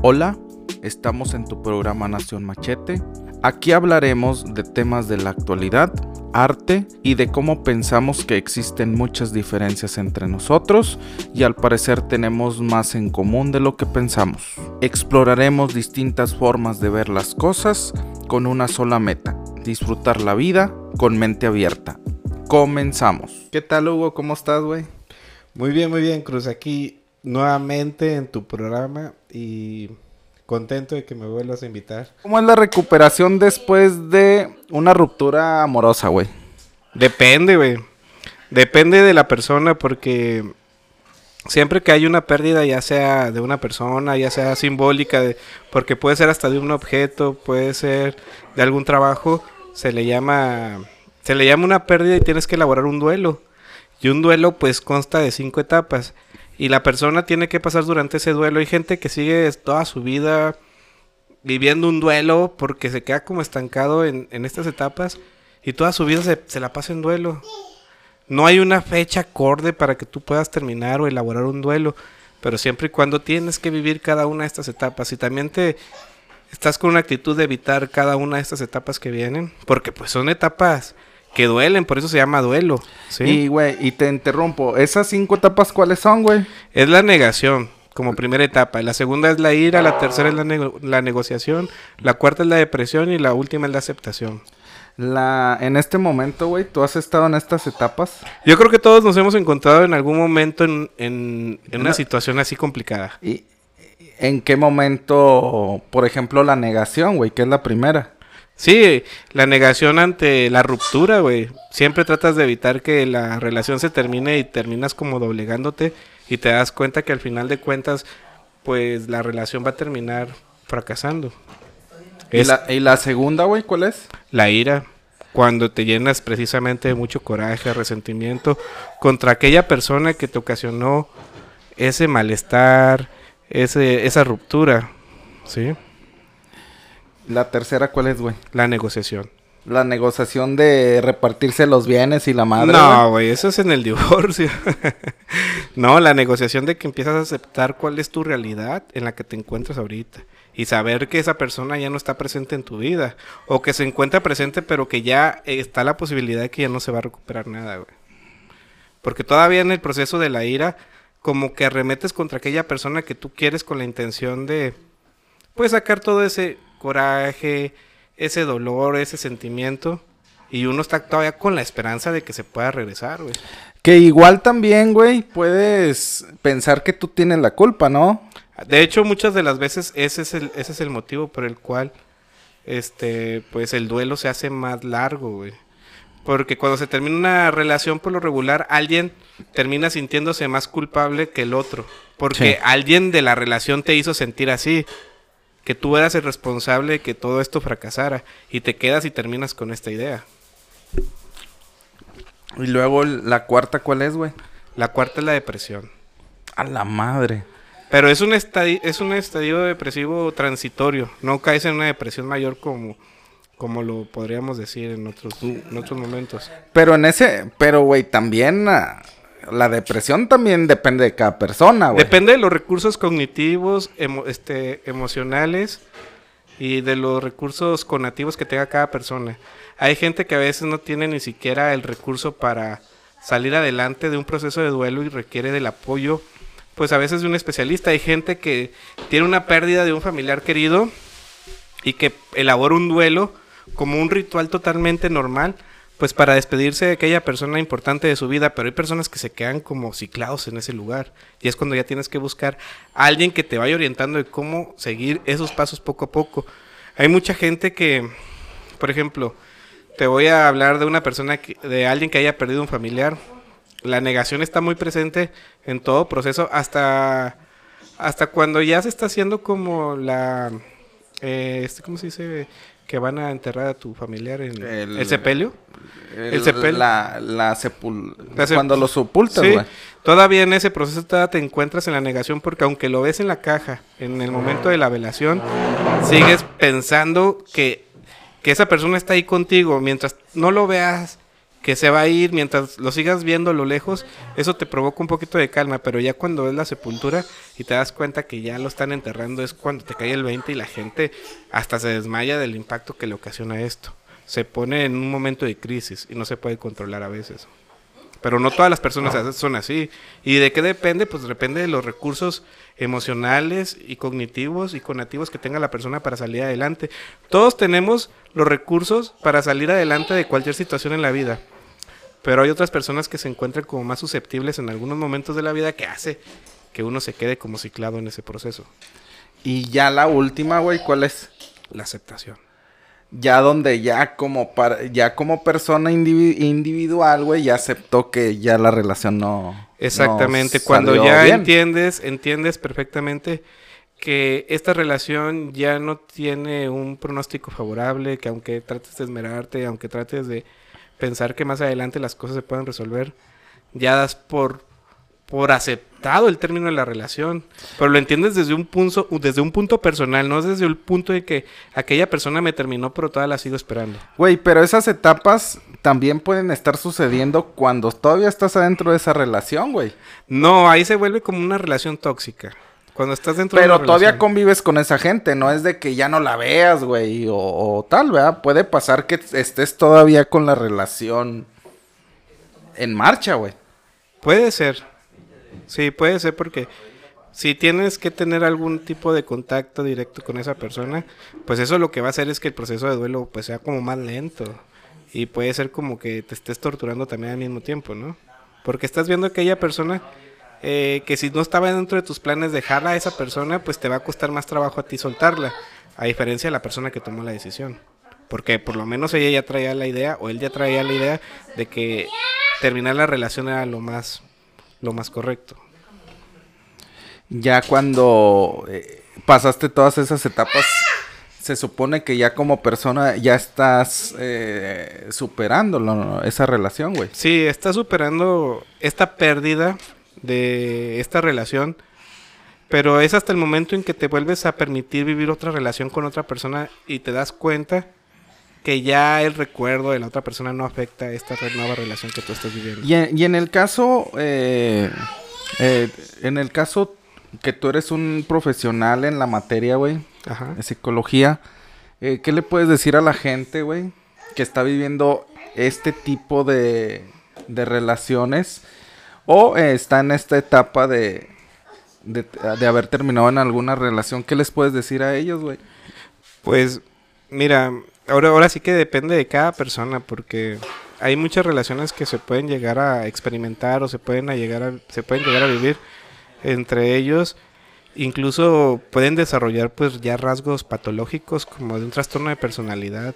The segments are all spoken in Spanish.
Hola, estamos en tu programa Nación Machete. Aquí hablaremos de temas de la actualidad, arte y de cómo pensamos que existen muchas diferencias entre nosotros y al parecer tenemos más en común de lo que pensamos. Exploraremos distintas formas de ver las cosas con una sola meta, disfrutar la vida con mente abierta. Comenzamos. ¿Qué tal Hugo? ¿Cómo estás, güey? Muy bien, muy bien, Cruz. Aquí nuevamente en tu programa y contento de que me vuelvas a invitar. ¿Cómo es la recuperación después de una ruptura amorosa, güey? Depende, güey. Depende de la persona porque siempre que hay una pérdida, ya sea de una persona, ya sea simbólica, de, porque puede ser hasta de un objeto, puede ser de algún trabajo, se le llama se le llama una pérdida y tienes que elaborar un duelo. Y un duelo pues consta de cinco etapas y la persona tiene que pasar durante ese duelo. Hay gente que sigue toda su vida viviendo un duelo porque se queda como estancado en, estas etapas y toda su vida se, se, la pasa en duelo. No hay una fecha acorde para que tú puedas terminar o elaborar un duelo, pero siempre y cuando tienes que vivir cada una de estas etapas y también te estás con una actitud de evitar cada una de estas etapas que vienen, porque pues son etapas que duelen, por eso se llama duelo. ¿sí? Y, güey, y te interrumpo, ¿esas cinco etapas cuáles son, güey? Es la negación como primera etapa, la segunda es la ira, la tercera es la, la negociación, la cuarta es la depresión y la última es la aceptación. La, en este momento, güey, ¿tú has estado en estas etapas? Yo creo que todos nos hemos encontrado en algún momento en, en, en una situación así complicada. ¿Y en qué momento, por ejemplo, la negación, güey, que es la primera? Sí, la negación ante la ruptura, güey. Siempre tratas de evitar que la relación se termine y terminas como doblegándote y te das cuenta que al final de cuentas, pues la relación va a terminar fracasando. ¿Y, la, ¿y la segunda, güey, cuál es? La ira. Cuando te llenas precisamente de mucho coraje, resentimiento contra aquella persona que te ocasionó ese malestar, ese, esa ruptura, ¿sí? ¿La tercera cuál es, güey? La negociación. La negociación de repartirse los bienes y la madre. No, güey, eso es en el divorcio. no, la negociación de que empiezas a aceptar cuál es tu realidad en la que te encuentras ahorita. Y saber que esa persona ya no está presente en tu vida. O que se encuentra presente, pero que ya está la posibilidad de que ya no se va a recuperar nada, güey. Porque todavía en el proceso de la ira, como que arremetes contra aquella persona que tú quieres con la intención de, pues, sacar todo ese coraje, ese dolor, ese sentimiento. Y uno está todavía con la esperanza de que se pueda regresar, güey. Que igual también, güey, puedes pensar que tú tienes la culpa, ¿no? De hecho, muchas de las veces ese es el, ese es el motivo por el cual, este, pues el duelo se hace más largo, güey. Porque cuando se termina una relación por lo regular, alguien termina sintiéndose más culpable que el otro. Porque alguien de la relación te hizo sentir así que tú eras el responsable de que todo esto fracasara y te quedas y terminas con esta idea. Y luego la cuarta, ¿cuál es, güey? La cuarta es la depresión. A la madre. Pero es un estadio, es un estadio depresivo transitorio. No caes en una depresión mayor como, como lo podríamos decir en otros, en otros momentos. Pero en ese, pero güey, también ah, la depresión también depende de cada persona. Depende de los recursos cognitivos, este, emocionales y de los recursos conativos que tenga cada persona. Hay gente que a veces no tiene ni siquiera el recurso para salir adelante de un proceso de duelo y requiere del apoyo, pues a veces de un especialista. Hay gente que tiene una pérdida de un familiar querido y que elabora un duelo como un ritual totalmente normal pues para despedirse de aquella persona importante de su vida, pero hay personas que se quedan como ciclados en ese lugar y es cuando ya tienes que buscar a alguien que te vaya orientando de cómo seguir esos pasos poco a poco. Hay mucha gente que, por ejemplo, te voy a hablar de una persona, de alguien que haya perdido un familiar. La negación está muy presente en todo proceso, hasta, hasta cuando ya se está haciendo como la, eh, este, ¿cómo se dice? Que van a enterrar a tu familiar en el, sepelio. El, sepelio. La, la, Cuando lo sepultas, güey. Todavía en ese proceso te encuentras en la negación porque aunque lo ves en la caja, en el momento de la velación, sigues pensando que, que esa persona está ahí contigo. Mientras no lo veas que se va a ir mientras lo sigas viendo a lo lejos, eso te provoca un poquito de calma, pero ya cuando ves la sepultura y te das cuenta que ya lo están enterrando es cuando te cae el 20 y la gente hasta se desmaya del impacto que le ocasiona esto. Se pone en un momento de crisis y no se puede controlar a veces. Pero no todas las personas son así. ¿Y de qué depende? Pues depende de los recursos emocionales y cognitivos y conativos que tenga la persona para salir adelante. Todos tenemos los recursos para salir adelante de cualquier situación en la vida. Pero hay otras personas que se encuentran como más susceptibles en algunos momentos de la vida que hace que uno se quede como ciclado en ese proceso. Y ya la última, güey, ¿cuál es? La aceptación ya donde ya como ya como persona individual, güey, ya aceptó que ya la relación no Exactamente, cuando ya entiendes, entiendes perfectamente que esta relación ya no tiene un pronóstico favorable, que aunque trates de esmerarte, aunque trates de pensar que más adelante las cosas se pueden resolver, ya das por por aceptado el término de la relación, pero lo entiendes desde un punto, desde un punto personal, no desde el punto de que aquella persona me terminó, pero todavía la sigo esperando. Güey, pero esas etapas también pueden estar sucediendo cuando todavía estás adentro de esa relación, güey. No, ahí se vuelve como una relación tóxica. Cuando estás dentro pero de Pero todavía convives con esa gente, no es de que ya no la veas, güey, o, o tal, ¿verdad? Puede pasar que estés todavía con la relación en marcha, güey. Puede ser. Sí, puede ser porque si tienes que tener algún tipo de contacto directo con esa persona, pues eso lo que va a hacer es que el proceso de duelo pues sea como más lento y puede ser como que te estés torturando también al mismo tiempo, ¿no? Porque estás viendo aquella persona eh, que si no estaba dentro de tus planes dejarla a esa persona, pues te va a costar más trabajo a ti soltarla, a diferencia de la persona que tomó la decisión. Porque por lo menos ella ya traía la idea, o él ya traía la idea de que terminar la relación era lo más lo más correcto. Ya cuando eh, pasaste todas esas etapas, se supone que ya como persona ya estás eh, superando esa relación, güey. Sí, estás superando esta pérdida de esta relación, pero es hasta el momento en que te vuelves a permitir vivir otra relación con otra persona y te das cuenta que ya el recuerdo de la otra persona no afecta a esta nueva relación que tú estás viviendo. Y en, y en el caso, eh, eh, en el caso que tú eres un profesional en la materia, güey, de psicología, eh, ¿qué le puedes decir a la gente, güey, que está viviendo este tipo de, de relaciones o está en esta etapa de, de, de haber terminado en alguna relación? ¿Qué les puedes decir a ellos, güey? Pues, mira, Ahora, ahora sí que depende de cada persona, porque hay muchas relaciones que se pueden llegar a experimentar o se pueden, llegar a, se pueden llegar a vivir entre ellos. Incluso pueden desarrollar pues ya rasgos patológicos como de un trastorno de personalidad.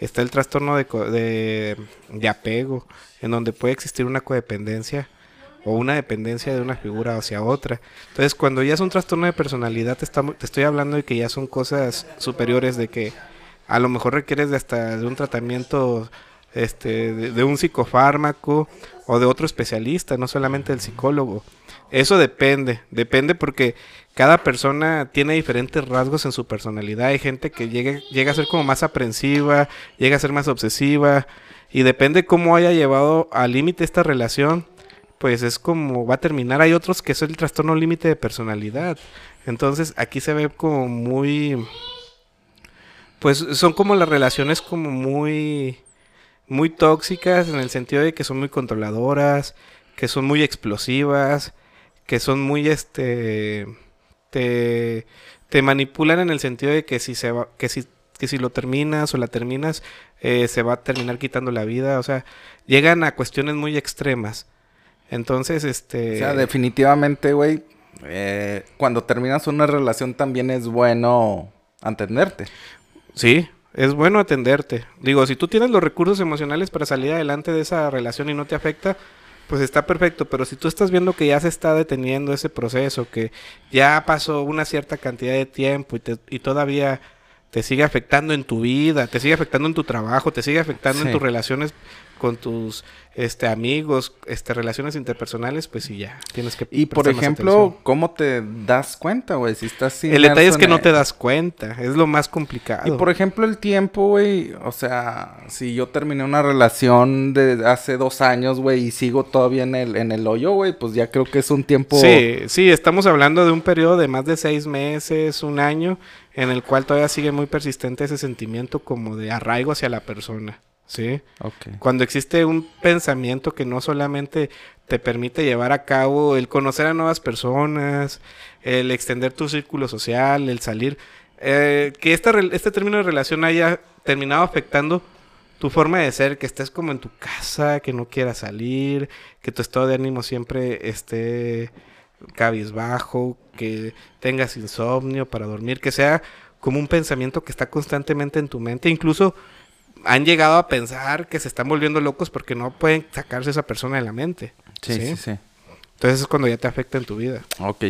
Está el trastorno de, de, de apego, en donde puede existir una codependencia o una dependencia de una figura hacia otra. Entonces, cuando ya es un trastorno de personalidad, te, te estoy hablando de que ya son cosas superiores, de que a lo mejor requieres de hasta de un tratamiento este, de, un psicofármaco o de otro especialista, no solamente el psicólogo. Eso depende, depende porque cada persona tiene diferentes rasgos en su personalidad. Hay gente que llega, llega a ser como más aprensiva, llega a ser más obsesiva y depende cómo haya llevado al límite esta relación, pues es como va a terminar. Hay otros que es el trastorno límite de personalidad. Entonces aquí se ve como muy pues son como las relaciones como muy muy tóxicas en el sentido de que son muy controladoras, que son muy explosivas, que son muy este te, te manipulan en el sentido de que si se va, que si que si lo terminas o la terminas eh, se va a terminar quitando la vida, o sea, llegan a cuestiones muy extremas. Entonces, este... O sea, definitivamente, güey, eh, cuando terminas una relación también es bueno entenderte. Sí, es bueno atenderte. Digo, si tú tienes los recursos emocionales para salir adelante de esa relación y no te afecta, pues está perfecto. Pero si tú estás viendo que ya se está deteniendo ese proceso, que ya pasó una cierta cantidad de tiempo y, y todavía te sigue afectando en tu vida, te sigue afectando en tu trabajo, te sigue afectando en tus relaciones con tus este amigos, este relaciones interpersonales, pues sí ya tienes que Y por ejemplo, atención. ¿cómo te das cuenta, güey? Si estás el detalle es que no te das cuenta, es lo más complicado. Y por ejemplo, el tiempo, güey, o sea, si yo terminé una relación de hace dos años, güey, y sigo todavía en el, en el hoyo, güey, pues ya creo que es un tiempo... Sí, sí, estamos hablando de un periodo de más de seis meses, un año, en el cual todavía sigue muy persistente ese sentimiento como de arraigo hacia la persona, ¿sí? Ok. Cuando existe un pensamiento que no solamente te permite llevar a cabo el conocer a nuevas personas, el extender tu círculo social, el salir, eh, que esta re- este término de relación haya terminado afectando tu forma de ser, que estés como en tu casa, que no quieras salir, que tu estado de ánimo siempre esté cabizbajo, que tengas insomnio para dormir, que sea como un pensamiento que está constantemente en tu mente, incluso han llegado a pensar que se están volviendo locos porque no pueden sacarse esa persona de la mente. Sí, sí, sí. Entonces es cuando ya te afecta en tu vida. Ok.